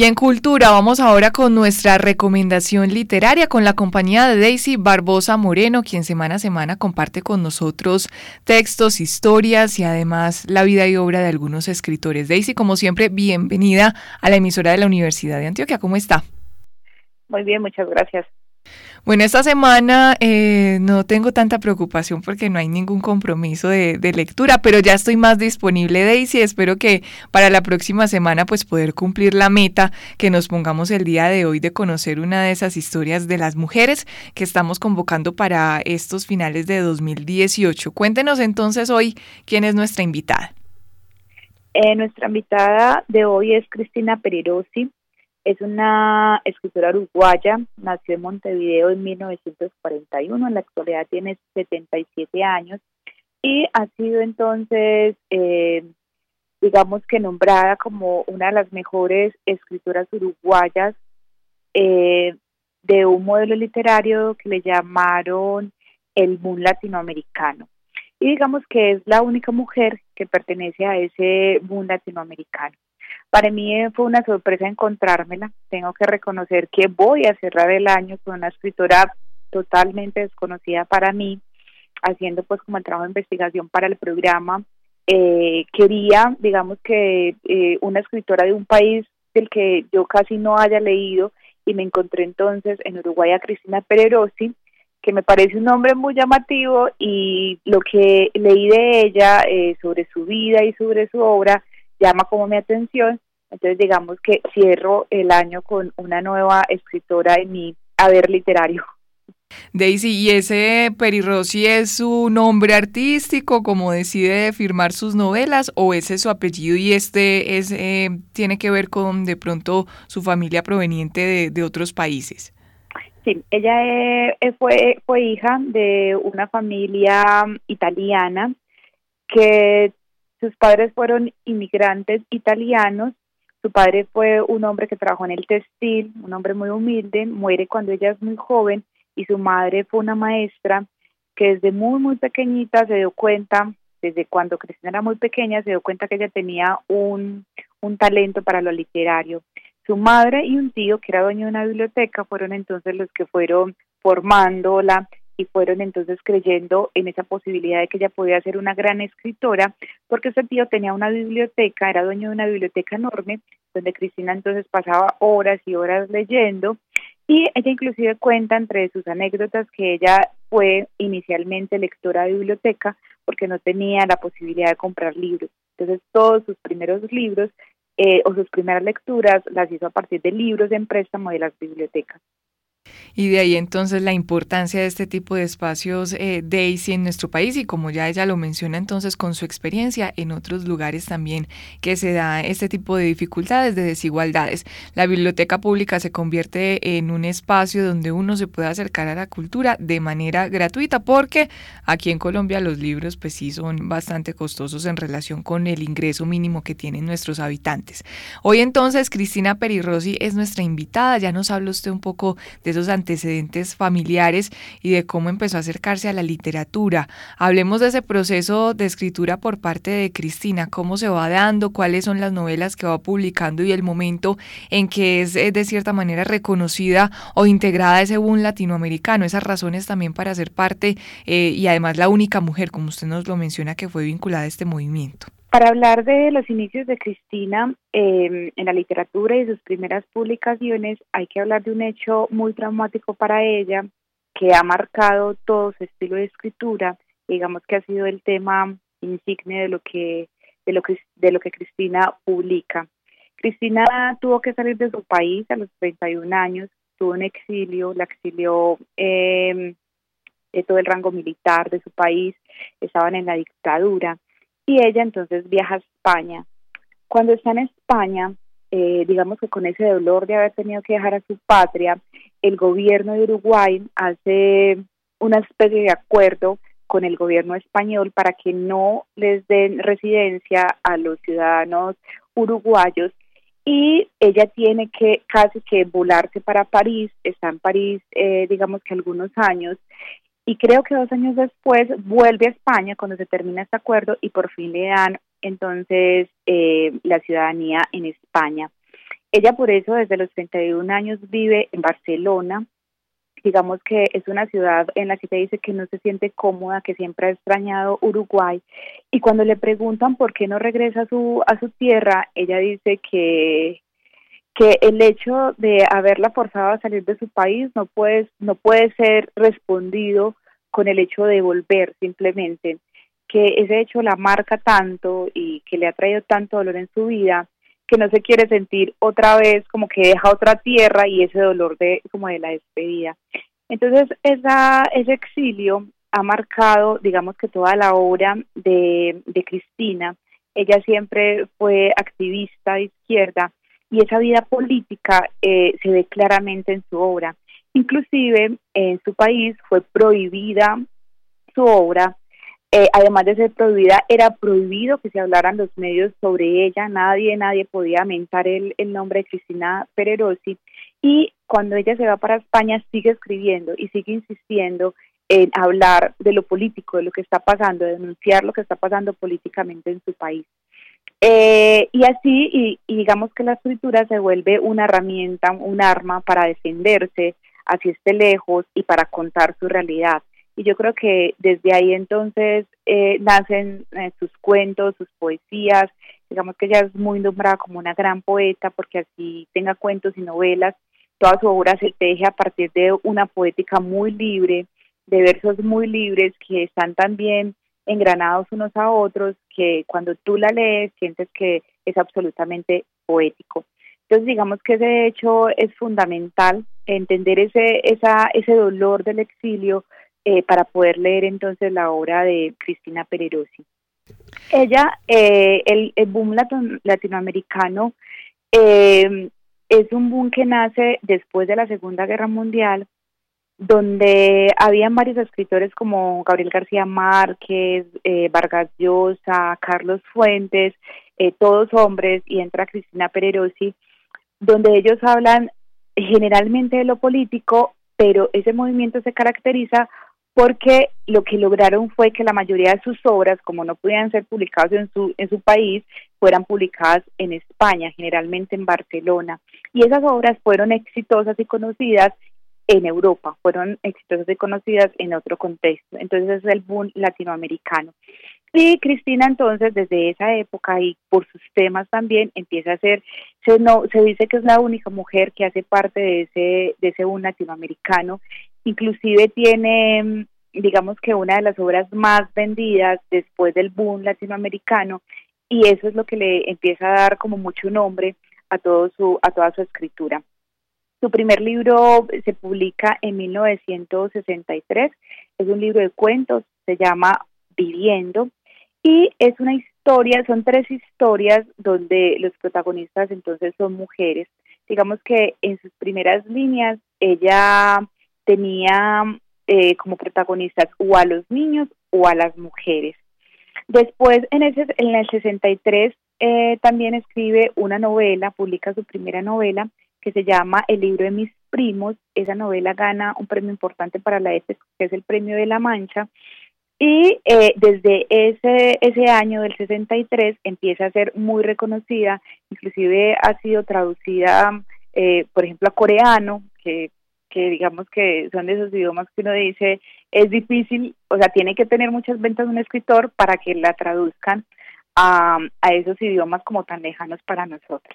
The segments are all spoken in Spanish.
Y en cultura vamos ahora con nuestra recomendación literaria con la compañía de Daisy Barbosa Moreno, quien semana a semana comparte con nosotros textos, historias y además la vida y obra de algunos escritores. Daisy, como siempre, bienvenida a la emisora de la Universidad de Antioquia. ¿Cómo está? Muy bien, muchas gracias. Bueno, esta semana eh, no tengo tanta preocupación porque no hay ningún compromiso de, lectura, pero ya estoy más disponible, Daisy. Espero que para la próxima semana pues poder cumplir la meta que nos pongamos el día de hoy de conocer una de esas historias de las mujeres que estamos convocando para estos finales de 2018. Cuéntenos entonces hoy quién es nuestra invitada. Eh, nuestra invitada de hoy es Cristina Perirosi. Es una escritora uruguaya, nació en Montevideo en 1941, en la actualidad tiene 77 años y ha sido entonces, eh, digamos que nombrada como una de las mejores escritoras uruguayas eh, de un modelo literario que le llamaron el boom latinoamericano. Y digamos que es la única mujer que pertenece a ese boom latinoamericano. Para mí eh, fue una sorpresa encontrármela. Tengo que reconocer que voy a cerrar el año con una escritora totalmente desconocida para mí, haciendo pues como el trabajo de investigación para el programa. Eh, quería, digamos que eh, una escritora de un país del que yo casi no haya leído y me encontré entonces en Uruguay a Cristina Pererosi, que me parece un nombre muy llamativo y lo que leí de ella sobre su vida y sobre su obra llama como mi atención. Entonces digamos que cierro el año con una nueva escritora en mi haber literario. Daisy, ¿y ese Perirossi es su nombre artístico, como decide firmar sus novelas, o ese es su apellido y este es eh, tiene que ver con de pronto su familia proveniente de, de otros países? Sí, ella eh, eh, fue, fue hija de una familia italiana que sus padres fueron inmigrantes italianos. Su padre fue un hombre que trabajó en el textil, un hombre muy humilde, muere cuando ella es muy joven y su madre fue una maestra que desde muy, muy pequeñita se dio cuenta, desde cuando Cristina era muy pequeña, se dio cuenta que ella tenía un, un talento para lo literario. Su madre y un tío, que era dueño de una biblioteca, fueron entonces los que fueron formándola y fueron entonces creyendo en esa posibilidad de que ella podía ser una gran escritora, porque ese tío tenía una biblioteca, era dueño de una biblioteca enorme, donde Cristina entonces pasaba horas y horas leyendo, y ella inclusive cuenta entre sus anécdotas que ella fue inicialmente lectora de biblioteca porque no tenía la posibilidad de comprar libros. Entonces todos sus primeros libros eh, o sus primeras lecturas las hizo a partir de libros en préstamo de las bibliotecas. Y de ahí entonces la importancia de este tipo de espacios eh, Daisy en nuestro país y como ya ella lo menciona entonces con su experiencia en otros lugares también que se da este tipo de dificultades, de desigualdades. La biblioteca pública se convierte en un espacio donde uno se puede acercar a la cultura de manera gratuita porque aquí en Colombia los libros pues sí son bastante costosos en relación con el ingreso mínimo que tienen nuestros habitantes. Hoy entonces Cristina Perirossi es nuestra invitada, ya nos habla usted un poco de esos antecedentes familiares y de cómo empezó a acercarse a la literatura. Hablemos de ese proceso de escritura por parte de Cristina, cómo se va dando, cuáles son las novelas que va publicando y el momento en que es eh, de cierta manera reconocida o integrada a ese boom latinoamericano, esas razones también para ser parte eh, y además la única mujer, como usted nos lo menciona, que fue vinculada a este movimiento. Para hablar de los inicios de Cristina em, en la literatura y sus primeras publicaciones, hay que hablar de un hecho muy traumático para ella, que ha marcado todo su estilo de escritura, digamos que ha sido el tema insigne de lo que de lo que de lo que Cristina publica. Cristina tuvo que salir de su país a los 31 años, tuvo un exilio, la exilió eh, de todo el rango militar de su país, estaban en la dictadura y ella entonces viaja a España. Cuando está en España, eh, digamos que con ese dolor de haber tenido que dejar a su patria, el gobierno de Uruguay hace una especie de acuerdo con el gobierno español para que no les den residencia a los ciudadanos uruguayos y ella tiene que casi que volarse para París, está en París eh, digamos que algunos años y creo que dos años después vuelve a España cuando se termina este acuerdo y por fin le dan entonces eh, la ciudadanía en España. Ella por eso desde los 31 años vive en Barcelona. Digamos que es una ciudad en la que ella dice que no se siente cómoda, que siempre ha extrañado Uruguay. Y cuando le preguntan por qué no regresa a su, a su tierra, ella dice que, que el hecho de haberla forzado a salir de su país no puede, no puede ser respondido con el hecho de volver simplemente, que ese hecho la marca tanto y que le ha traído tanto dolor en su vida que no se quiere sentir otra vez como que deja otra tierra y ese dolor de como de la despedida. Entonces, ese exilio ha marcado, digamos que toda la obra de, de Cristina. Ella siempre fue activista de izquierda y esa vida política eh, se ve claramente en su obra. Inclusive en su país fue prohibida su obra, eh, además de ser prohibida, era prohibido que se hablaran los medios sobre ella, nadie, nadie podía mentar el, el nombre de Cristina Pererosi. Y cuando ella se va para España sigue escribiendo y sigue insistiendo en hablar de lo político, de lo que está pasando, de denunciar lo que está pasando políticamente en su país. Eh, y así, y, digamos que la escritura se vuelve una herramienta, un arma para defenderse, así esté lejos y para contar su realidad. Y yo creo que desde ahí entonces eh, nacen eh, sus cuentos, sus poesías, digamos que ella es muy nombrada como una gran poeta porque así tenga cuentos y novelas, toda su obra se teje a partir de una poética muy libre, de versos muy libres que están también engranados unos a otros, que cuando tú la lees sientes que es absolutamente poético. Entonces digamos que ese hecho es fundamental, entender ese, esa, ese dolor del exilio eh, para poder leer entonces la obra de Cristina Pererosi. Ella, eh, el, boom latinoamericano eh, es un boom que nace después de la Segunda Guerra Mundial, donde habían varios escritores como Gabriel García Márquez, eh, Vargas Llosa, Carlos Fuentes, eh, todos hombres, y entra Cristina Pererosi, donde ellos hablan generalmente de lo político, pero ese movimiento se caracteriza porque lo que lograron fue que la mayoría de sus obras, como no podían ser publicadas en su, en su país, fueran publicadas en España, generalmente en Barcelona. Y esas obras fueron exitosas y conocidas en Europa, fueron exitosas y conocidas en otro contexto. Entonces es el boom latinoamericano. Y Cristina entonces desde esa época y por sus temas también empieza a ser, se, no, se dice que es la única mujer que hace parte de ese, de ese boom latinoamericano. Inclusive tiene, digamos que una de las obras más vendidas después del boom latinoamericano y eso es lo que le empieza a dar como mucho nombre a, todo su, a toda su escritura. Su primer libro se publica en 1963, es un libro de cuentos, se llama Viviendo y es una historia, son tres historias donde los protagonistas entonces son mujeres. Digamos que en sus primeras líneas ella tenía eh, como protagonistas o a los niños o a las mujeres. Después, en, ese, en el 63, eh, también escribe una novela, publica su primera novela que se llama El libro de mis primos. Esa novela gana un premio importante para la ETES, que es el premio de la Mancha. Y eh, desde ese, ese año del 63 empieza a ser muy reconocida, inclusive ha sido traducida, eh, por ejemplo, a coreano, que, que digamos que son de esos idiomas que uno dice es difícil, o sea, tiene que tener muchas ventas un escritor para que la traduzcan a, a esos idiomas como tan lejanos para nosotros.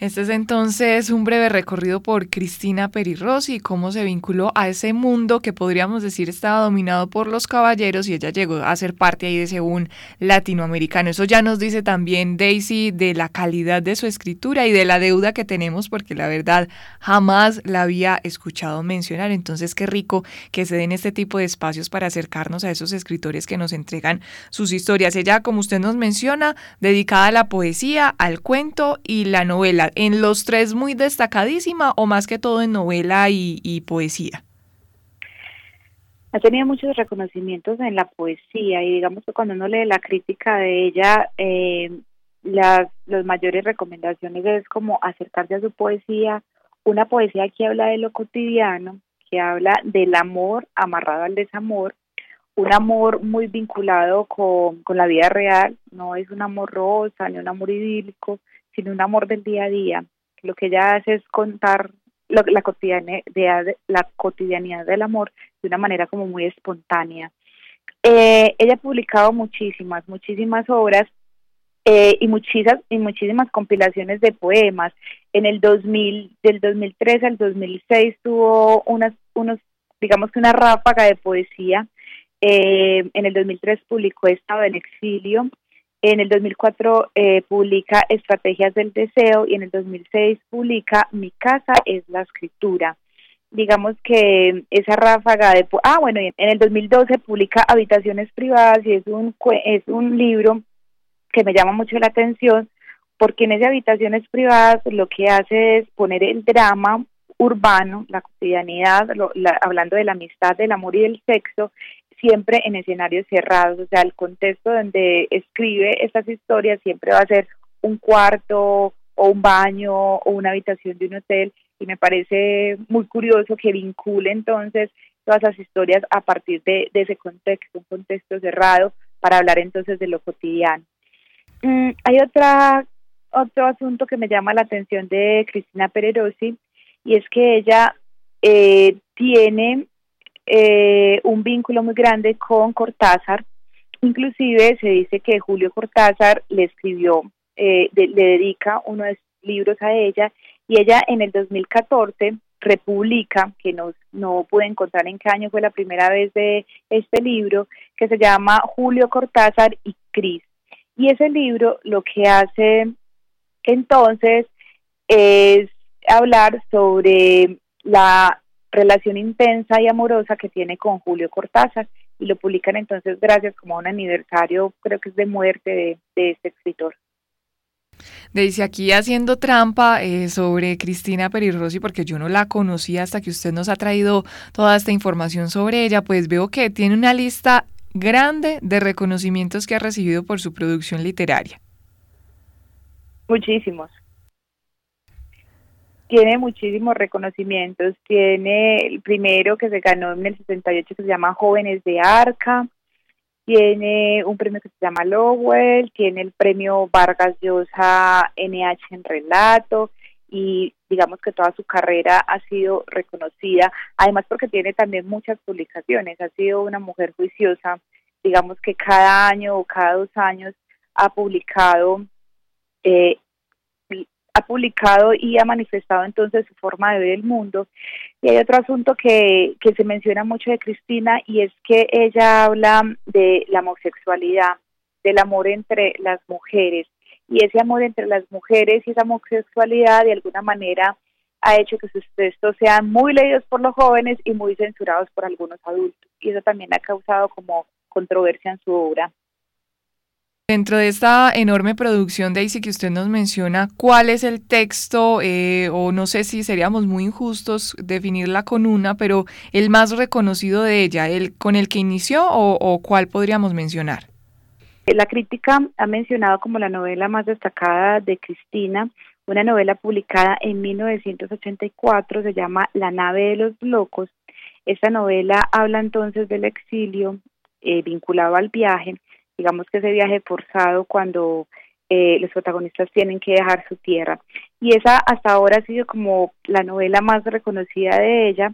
Este es entonces un breve recorrido por Cristina Perirossi y cómo se vinculó a ese mundo que podríamos decir estaba dominado por los caballeros y ella llegó a ser parte ahí de ese un latinoamericano. Eso ya nos dice también Daisy de la calidad de su escritura y de la deuda que tenemos porque la verdad jamás la había escuchado mencionar. Entonces qué rico que se den este tipo de espacios para acercarnos a esos escritores que nos entregan sus historias. Ella, como usted nos menciona, dedicada a la poesía, al cuento y la novela en los tres muy destacadísima o más que todo en novela y, poesía? Ha tenido muchos reconocimientos en la poesía y digamos que cuando uno lee la crítica de ella, eh, las, las mayores recomendaciones es como acercarse a su poesía, una poesía que habla de lo cotidiano, que habla del amor amarrado al desamor, un amor muy vinculado con, con la vida real, no es un amor rosa ni un amor idílico, sino un amor del día a día. Lo que ella hace es contar la, cotidianidad, la cotidianidad del amor de una manera como muy espontánea. Eh, ella ha publicado muchísimas, muchísimas obras eh, y muchísimas y muchísimas compilaciones de poemas. En el 2000, del 2003 al 2006 tuvo unas, unos, digamos que una ráfaga de poesía. Eh, en el 2003 publicó Estado en Exilio. En el 2004 eh, publica Estrategias del Deseo y en el 2006 publica Mi casa es la escritura. Digamos que esa ráfaga de... Ah, bueno, en el 2012 publica Habitaciones Privadas y es un, es un libro que me llama mucho la atención porque en esas habitaciones privadas lo que hace es poner el drama urbano, la cotidianidad, hablando de la amistad, del amor y del sexo, siempre en escenarios cerrados, o sea, el contexto donde escribe estas historias siempre va a ser un cuarto o un baño o una habitación de un hotel y me parece muy curioso que vincule entonces todas las historias a partir de, ese contexto, un contexto cerrado, para hablar entonces de lo cotidiano. Mm, hay otra, otro asunto que me llama la atención de Cristina Pererosi y es que ella eh, tiene eh, un vínculo muy grande con Cortázar. Inclusive se dice que Julio Cortázar le escribió, eh, le dedica uno de libros a ella y ella en el 2014 republica, que no, no pude encontrar en qué año fue la primera vez de este libro, que se llama Julio Cortázar y Cris. Y ese libro lo que hace entonces es hablar sobre la relación intensa y amorosa que tiene con Julio Cortázar y lo publican entonces gracias como a un aniversario, creo que es de muerte de, este escritor. Dice aquí haciendo trampa eh, sobre Cristina Perirossi, porque yo no la conocía hasta que usted nos ha traído toda esta información sobre ella, pues veo que tiene una lista grande de reconocimientos que ha recibido por su producción literaria. Muchísimos. Tiene muchísimos reconocimientos. Tiene el primero que se ganó en el 68 que se llama Jóvenes de Arca. Tiene un premio que se llama Lowell. Tiene el premio Vargas Llosa NH en Relato y digamos que toda su carrera ha sido reconocida, además porque tiene también muchas publicaciones, ha sido una mujer juiciosa, digamos que cada año o cada dos años ha publicado, eh, ha publicado y ha manifestado entonces su forma de ver el mundo. Y hay otro asunto que, que se menciona mucho de Cristina y es que ella habla de la homosexualidad, del amor entre las mujeres y ese amor entre las mujeres y esa homosexualidad de alguna manera ha hecho que sus textos sean muy leídos por los jóvenes y muy censurados por algunos adultos. Y eso también ha causado como controversia en su obra. Dentro de esta enorme producción, Daisy, que usted nos menciona, ¿cuál es el texto, eh, o no sé si seríamos muy injustos definirla con una, pero el más reconocido de ella, el con el que inició o, cuál podríamos mencionar? La crítica ha mencionado como la novela más destacada de Cristina, una novela publicada en 1984, se llama La nave de los locos. Esta novela habla entonces del exilio eh, vinculado al viaje, digamos que ese viaje forzado cuando eh, los protagonistas tienen que dejar su tierra. Y esa hasta ahora ha sido como la novela más reconocida de ella.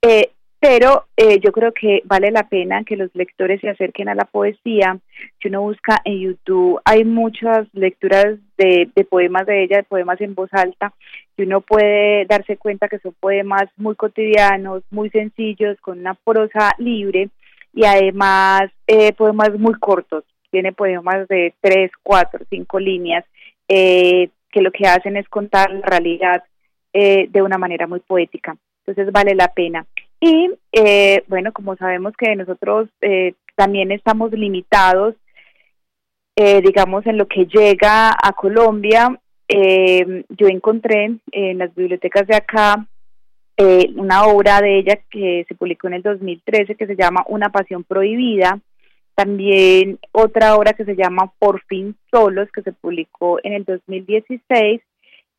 Eh, pero eh, yo creo que vale la pena que los lectores se acerquen a la poesía. Si uno busca en YouTube, hay muchas lecturas de, poemas de ella, de poemas en voz alta, y uno puede darse cuenta que son poemas muy cotidianos, muy sencillos, con una prosa libre, y además eh, poemas muy cortos. Tiene poemas de tres, cuatro, cinco líneas, eh, que lo que hacen es contar la realidad de una manera muy poética. Entonces vale la pena. Y eh, bueno, como sabemos que nosotros eh, también estamos limitados, eh, digamos, en lo que llega a Colombia, yo encontré en las bibliotecas de acá una obra de ella que se publicó en el 2013 que se llama Una pasión prohibida. También otra obra que se llama Por fin solos, que se publicó en el 2016.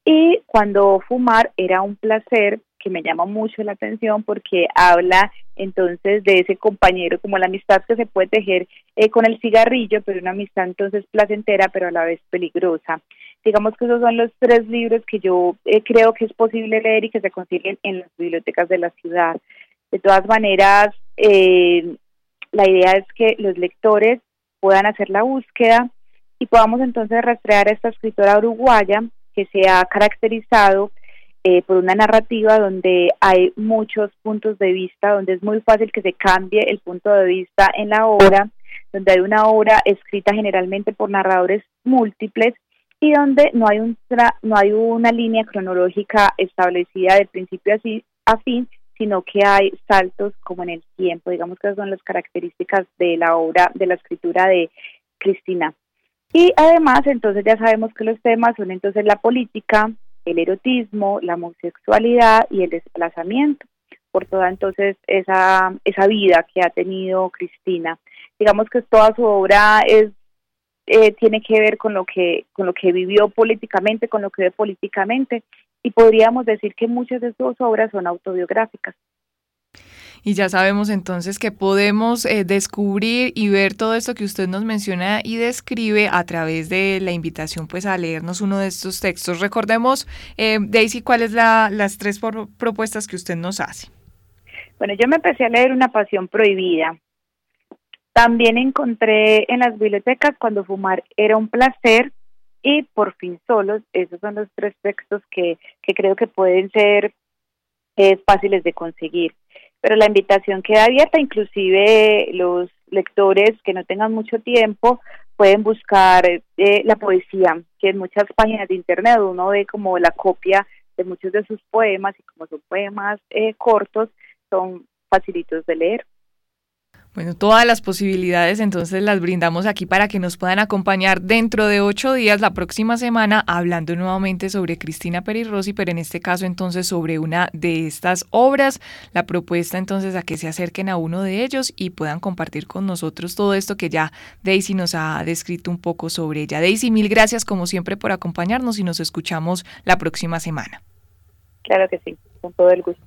Y cuando fumar era un placer, que me llama mucho la atención porque habla entonces de ese compañero, como la amistad que se puede tejer eh, con el cigarrillo, pero una amistad entonces placentera, pero a la vez peligrosa. Digamos que esos son los tres libros que yo eh, creo que es posible leer y que se consiguen en las bibliotecas de la ciudad. De todas maneras, eh, la idea es que los lectores puedan hacer la búsqueda y podamos entonces rastrear a esta escritora uruguaya que se ha caracterizado eh, por una narrativa donde hay muchos puntos de vista, donde es muy fácil que se cambie el punto de vista en la obra, donde hay una obra escrita generalmente por narradores múltiples y donde no hay, un no hay una línea cronológica establecida de principio a fin, sino que hay saltos como en el tiempo. Digamos que son las características de la obra, de la escritura de Cristina. Y además, entonces ya sabemos que los temas son entonces la política, el erotismo, la homosexualidad y el desplazamiento, por toda entonces esa, esa vida que ha tenido Cristina. Digamos que toda su obra es eh, tiene que ver con lo que con lo que vivió políticamente, con lo que ve políticamente y podríamos decir que muchas de sus obras son autobiográficas. Y ya sabemos entonces que podemos eh, descubrir y ver todo esto que usted nos menciona y describe a través de la invitación pues a leernos uno de estos textos. Recordemos, eh, Daisy, cuáles la, las tres propuestas que usted nos hace. Bueno, yo me empecé a leer Una pasión prohibida. También encontré en las bibliotecas Cuando fumar era un placer y Por fin solos. Esos son los tres textos que, que creo que pueden ser eh, fáciles de conseguir pero la invitación queda abierta, inclusive los lectores que no tengan mucho tiempo pueden buscar eh, la poesía, que en muchas páginas de internet uno ve como la copia de muchos de sus poemas y como son poemas eh, cortos, son facilitos de leer. Bueno, todas las posibilidades entonces las brindamos aquí para que nos puedan acompañar dentro de ocho días, la próxima semana, hablando nuevamente sobre Cristina Peri Rossi, pero en este caso entonces sobre una de estas obras. La propuesta entonces a que se acerquen a uno de ellos y puedan compartir con nosotros todo esto que ya Daisy nos ha descrito un poco sobre ella. Daisy, mil gracias como siempre por acompañarnos y nos escuchamos la próxima semana. Claro que sí, con todo el gusto.